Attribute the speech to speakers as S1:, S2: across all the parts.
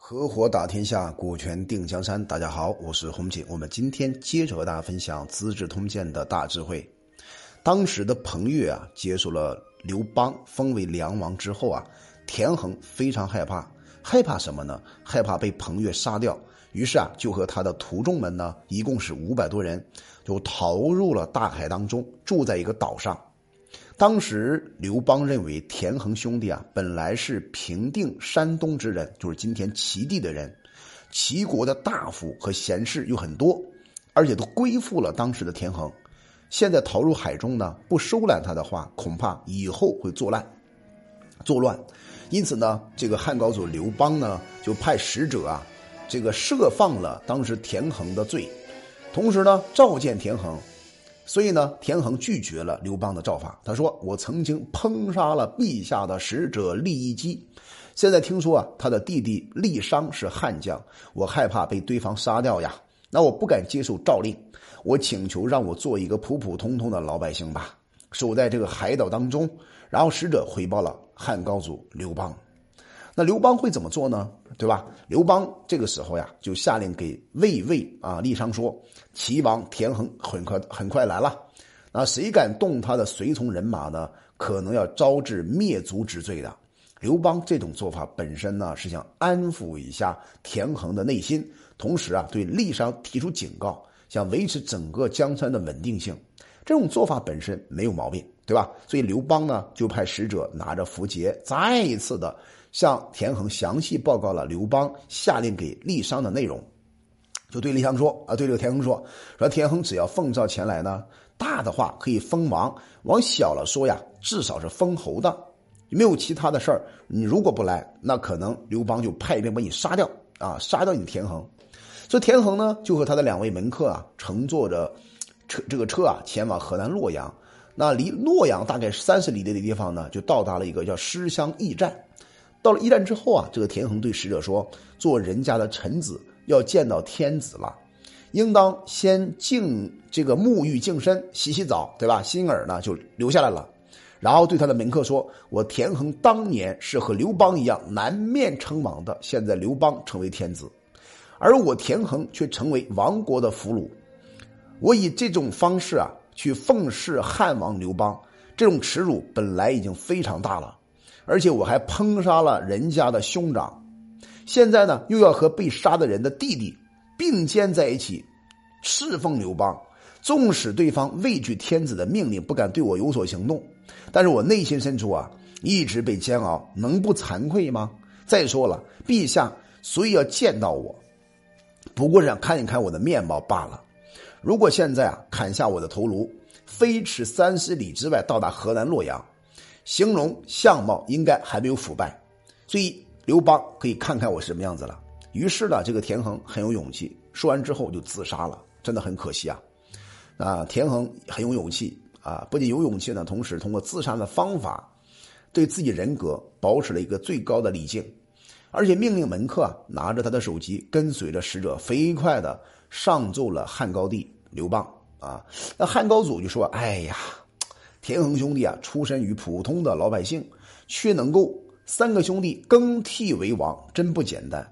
S1: 合伙打天下，股权定江山。大家好，我是洪锦。我们今天接着和大家分享《资治通鉴》的大智慧。当时的彭越啊，接受了刘邦封为梁王之后啊，田横非常害怕，害怕什么呢？害怕被彭越杀掉。于是啊，就和他的徒众们呢，一共是五百多人，就逃入了大海当中，住在一个岛上。当时刘邦认为田横兄弟啊，本来是平定山东之人，就是今天齐地的人，齐国的大夫和贤士有很多，而且都归附了当时的田横。现在逃入海中呢，不收揽他的话，恐怕以后会作乱。作乱，因此呢，这个汉高祖刘邦呢，就派使者啊，这个赦放了当时田横的罪，同时呢，召见田横。所以呢，田横拒绝了刘邦的诏法。他说：“我曾经烹杀了陛下的使者利益基，现在听说啊，他的弟弟利商是汉将，我害怕被对方杀掉呀。那我不敢接受诏令，我请求让我做一个普普通通的老百姓吧，守在这个海岛当中。”然后使者回报了汉高祖刘邦。那刘邦会怎么做呢？对吧？刘邦这个时候呀，就下令给魏魏啊利商说：“齐王田横很快很快来了，那谁敢动他的随从人马呢？可能要招致灭族之罪的。”刘邦这种做法本身呢，是想安抚一下田横的内心，同时啊，对利商提出警告，想维持整个江山的稳定性。这种做法本身没有毛病，对吧？所以刘邦呢，就派使者拿着符节，再一次的。向田横详细报告了刘邦下令给郦商的内容，就对郦商说啊，对这个田横说，说田横只要奉诏前来呢，大的话可以封王，往小了说呀，至少是封侯的，没有其他的事儿。你如果不来，那可能刘邦就派兵把你杀掉啊，杀掉你田横。所以田横呢，就和他的两位门客啊，乘坐着车这个车啊，前往河南洛阳。那离洛阳大概三十里地的地方呢，就到达了一个叫师乡驿站。到了一战之后啊，这个田横对使者说：“做人家的臣子要见到天子了，应当先净这个沐浴净身，洗洗澡，对吧？心耳呢就留下来了。然后对他的门客说：‘我田横当年是和刘邦一样南面称王的，现在刘邦成为天子，而我田横却成为亡国的俘虏。我以这种方式啊去奉侍汉王刘邦，这种耻辱本来已经非常大了。’”而且我还烹杀了人家的兄长，现在呢又要和被杀的人的弟弟并肩在一起侍奉刘邦。纵使对方畏惧天子的命令，不敢对我有所行动，但是我内心深处啊一直被煎熬，能不惭愧吗？再说了，陛下所以要见到我，不过是想看一看我的面貌罢了。如果现在啊砍下我的头颅，飞驰三十里之外到达河南洛阳。形容相貌应该还没有腐败，所以刘邦可以看看我什么样子了。于是呢，这个田横很有勇气，说完之后就自杀了，真的很可惜啊！啊，田横很有勇气啊，不仅有勇气呢，同时通过自杀的方法，对自己人格保持了一个最高的礼敬，而且命令门客拿着他的手机，跟随着使者飞快的上奏了汉高帝刘邦啊。那汉高祖就说：“哎呀。”田横兄弟啊，出身于普通的老百姓，却能够三个兄弟更替为王，真不简单。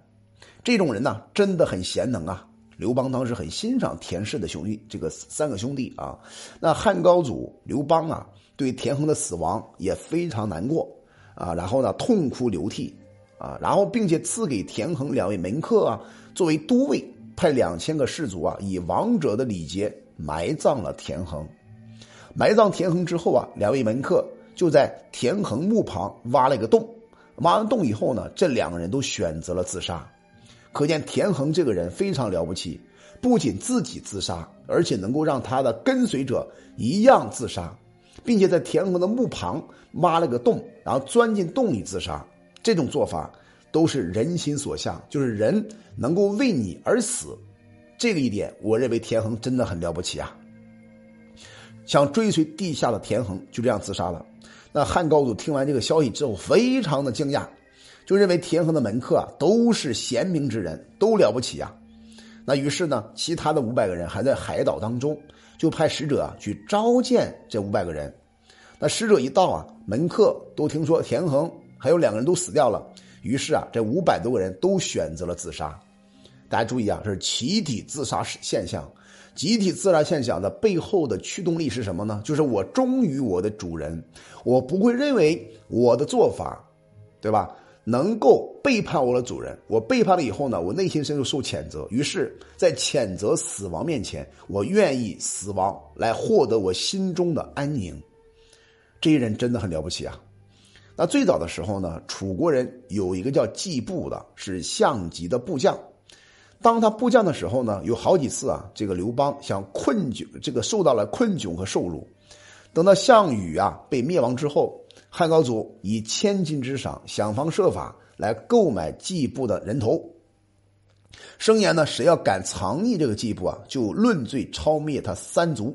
S1: 这种人呢，真的很贤能啊。刘邦当时很欣赏田氏的兄弟，这个三个兄弟啊。那汉高祖刘邦啊，对田横的死亡也非常难过啊，然后呢，痛哭流涕啊，然后并且赐给田横两位门客啊，作为都尉，派两千个士卒啊，以王者的礼节埋葬了田横。埋葬田横之后啊，两位门客就在田横墓旁挖了一个洞。挖完洞以后呢，这两个人都选择了自杀。可见田横这个人非常了不起，不仅自己自杀，而且能够让他的跟随者一样自杀，并且在田横的墓旁挖了个洞，然后钻进洞里自杀。这种做法都是人心所向，就是人能够为你而死。这个一点，我认为田横真的很了不起啊。想追随地下的田横就这样自杀了。那汉高祖听完这个消息之后，非常的惊讶，就认为田横的门客啊都是贤明之人，都了不起呀。那于是呢，其他的五百个人还在海岛当中，就派使者啊去召见这五百个人。那使者一到啊，门客都听说田横还有两个人都死掉了，于是啊，这五百多个人都选择了自杀。大家注意啊，这是集体自杀现象。集体自然现象的背后的驱动力是什么呢？就是我忠于我的主人，我不会认为我的做法，对吧？能够背叛我的主人，我背叛了以后呢，我内心深处受谴责。于是，在谴责死亡面前，我愿意死亡来获得我心中的安宁。这些人真的很了不起啊！那最早的时候呢，楚国人有一个叫季布的，是项籍的部将。当他部将的时候呢，有好几次啊，这个刘邦想困窘，这个受到了困窘和受辱。等到项羽啊被灭亡之后，汉高祖以千金之赏，想方设法来购买季布的人头，声言呢，谁要敢藏匿这个季布啊，就论罪抄灭他三族。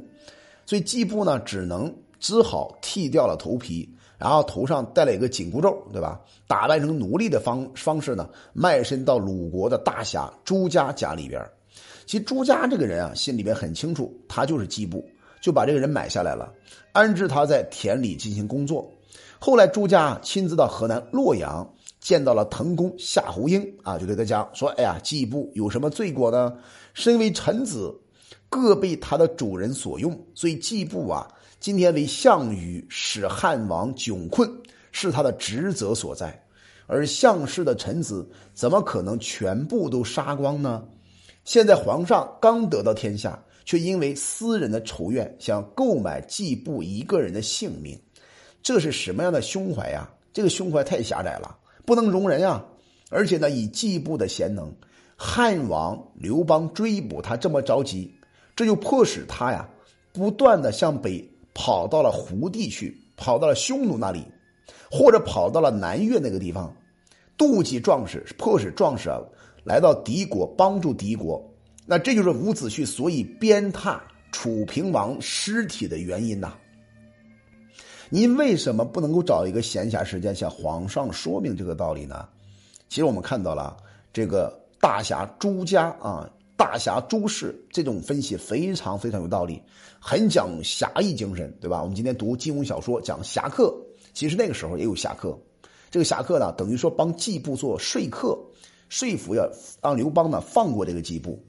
S1: 所以季布呢，只能只好剃掉了头皮。然后头上戴了一个紧箍咒，对吧？打扮成奴隶的方方式呢，卖身到鲁国的大侠朱家家里边。其实朱家这个人啊，心里边很清楚，他就是季布，就把这个人买下来了，安置他在田里进行工作。后来朱家亲自到河南洛阳，见到了滕公夏侯婴啊，就对他讲说：“哎呀，季布有什么罪过呢？身为臣子，各被他的主人所用，所以季布啊。”今天为项羽使汉王窘困，是他的职责所在。而项氏的臣子怎么可能全部都杀光呢？现在皇上刚得到天下，却因为私人的仇怨，想购买季布一个人的性命，这是什么样的胸怀呀？这个胸怀太狭窄了，不能容人呀！而且呢，以季布的贤能，汉王刘邦追捕他这么着急，这就迫使他呀，不断的向北。跑到了胡地去，跑到了匈奴那里，或者跑到了南越那个地方，妒忌壮士，迫使壮士啊来到敌国帮助敌国。那这就是伍子胥所以鞭挞楚平王尸体的原因呐。您为什么不能够找一个闲暇时间向皇上说明这个道理呢？其实我们看到了这个大侠朱家啊。大侠朱氏这种分析非常非常有道理，很讲侠义精神，对吧？我们今天读金庸小说讲侠客，其实那个时候也有侠客。这个侠客呢，等于说帮季布做说客，说服要让刘邦呢放过这个季布。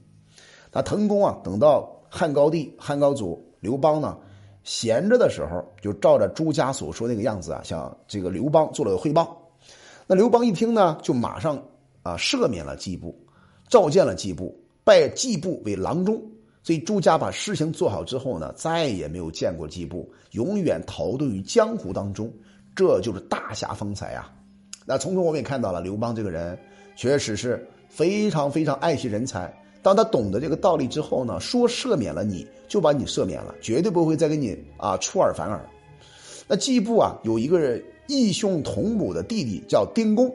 S1: 那滕公啊，等到汉高帝、汉高祖刘邦呢闲着的时候，就照着朱家所说那个样子啊，向这个刘邦做了个汇报。那刘邦一听呢，就马上啊赦免了季布，召见了季布。拜季布为郎中，所以朱家把事情做好之后呢，再也没有见过季布，永远逃遁于江湖当中，这就是大侠风采啊！那从中我们也看到了刘邦这个人确实是非常非常爱惜人才。当他懂得这个道理之后呢，说赦免了你就把你赦免了，绝对不会再给你啊出尔反尔。那季布啊，有一个异兄同母的弟弟叫丁公，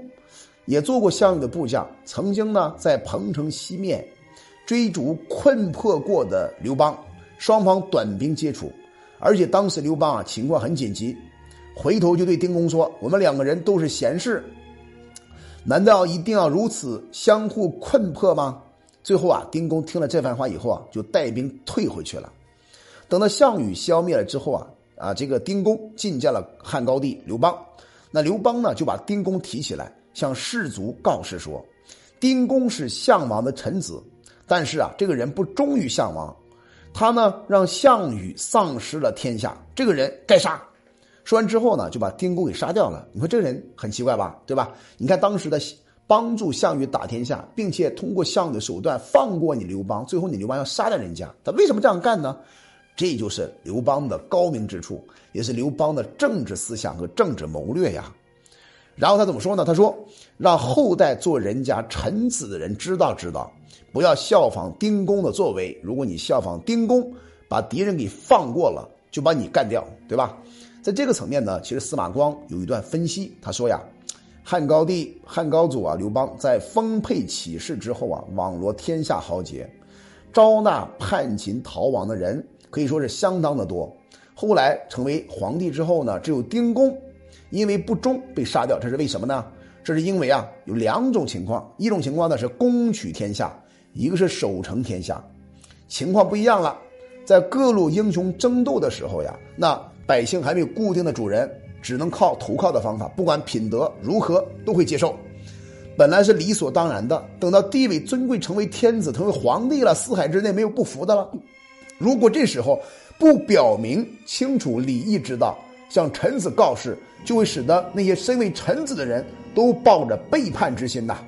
S1: 也做过项羽的部将，曾经呢在彭城西面。追逐困迫过的刘邦，双方短兵接触，而且当时刘邦啊情况很紧急，回头就对丁公说：“我们两个人都是贤士，难道一定要如此相互困迫吗？”最后啊，丁公听了这番话以后啊，就带兵退回去了。等到项羽消灭了之后啊，啊，这个丁公觐见了汉高帝刘邦，那刘邦呢就把丁公提起来，向士卒告示说：“丁公是项王的臣子。”但是啊，这个人不忠于项王，他呢让项羽丧失了天下，这个人该杀。说完之后呢，就把丁公给杀掉了。你说这个人很奇怪吧？对吧？你看当时的帮助项羽打天下，并且通过项羽的手段放过你刘邦，最后你刘邦要杀掉人家，他为什么这样干呢？这就是刘邦的高明之处，也是刘邦的政治思想和政治谋略呀。然后他怎么说呢？他说：“让后代做人家臣子的人知道知道。”不要效仿丁公的作为。如果你效仿丁公，把敌人给放过了，就把你干掉，对吧？在这个层面呢，其实司马光有一段分析，他说呀，汉高帝、汉高祖啊，刘邦在丰沛起事之后啊，网罗天下豪杰，招纳叛秦逃亡的人可以说是相当的多。后来成为皇帝之后呢，只有丁公因为不忠被杀掉，这是为什么呢？这是因为啊，有两种情况，一种情况呢是攻取天下。一个是守城天下，情况不一样了。在各路英雄争斗的时候呀，那百姓还没有固定的主人，只能靠投靠的方法，不管品德如何都会接受。本来是理所当然的。等到地位尊贵，成为天子，成为皇帝了，四海之内没有不服的了。如果这时候不表明清楚礼义之道，向臣子告示，就会使得那些身为臣子的人都抱着背叛之心呐，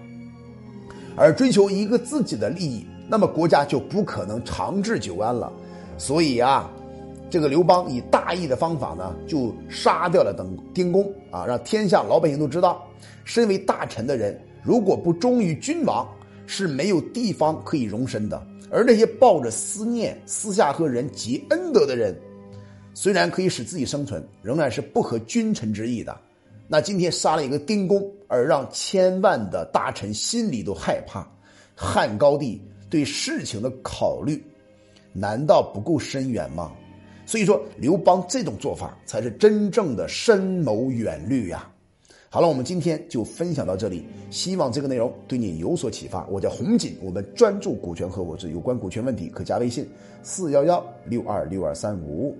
S1: 而追求一个自己的利益，那么国家就不可能长治久安了。所以啊。这个刘邦以大义的方法呢，就杀掉了等丁公啊，让天下老百姓都知道，身为大臣的人如果不忠于君王，是没有地方可以容身的。而那些抱着思念、私下和人结恩德的人，虽然可以使自己生存，仍然是不合君臣之意的。那今天杀了一个丁公，而让千万的大臣心里都害怕，汉高帝对事情的考虑，难道不够深远吗？所以说，刘邦这种做法才是真正的深谋远虑呀。好了，我们今天就分享到这里，希望这个内容对你有所启发。我叫洪锦，我们专注股权合伙制，有关股权问题可加微信四幺幺六二六二三五。